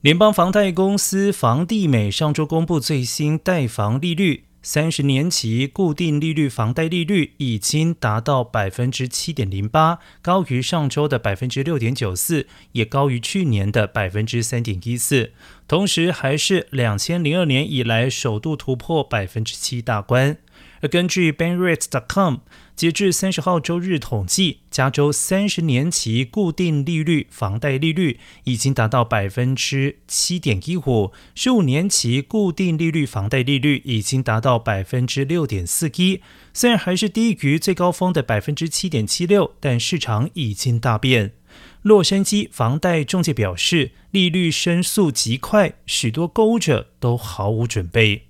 联邦房贷公司房地美上周公布最新贷房利率，三十年期固定利率房贷利率已经达到百分之七点零八，高于上周的百分之六点九四，也高于去年的百分之三点一四，同时还是两千零二年以来首度突破百分之七大关。而根据 Bankrate.com，截至三十号周日统计，加州三十年期固定利率房贷利率已经达到百分之七点一五，十五年期固定利率房贷利率已经达到百分之六点四一。虽然还是低于最高峰的百分之七点七六，但市场已经大变。洛杉矶房贷中介表示，利率升速极快，许多购物者都毫无准备。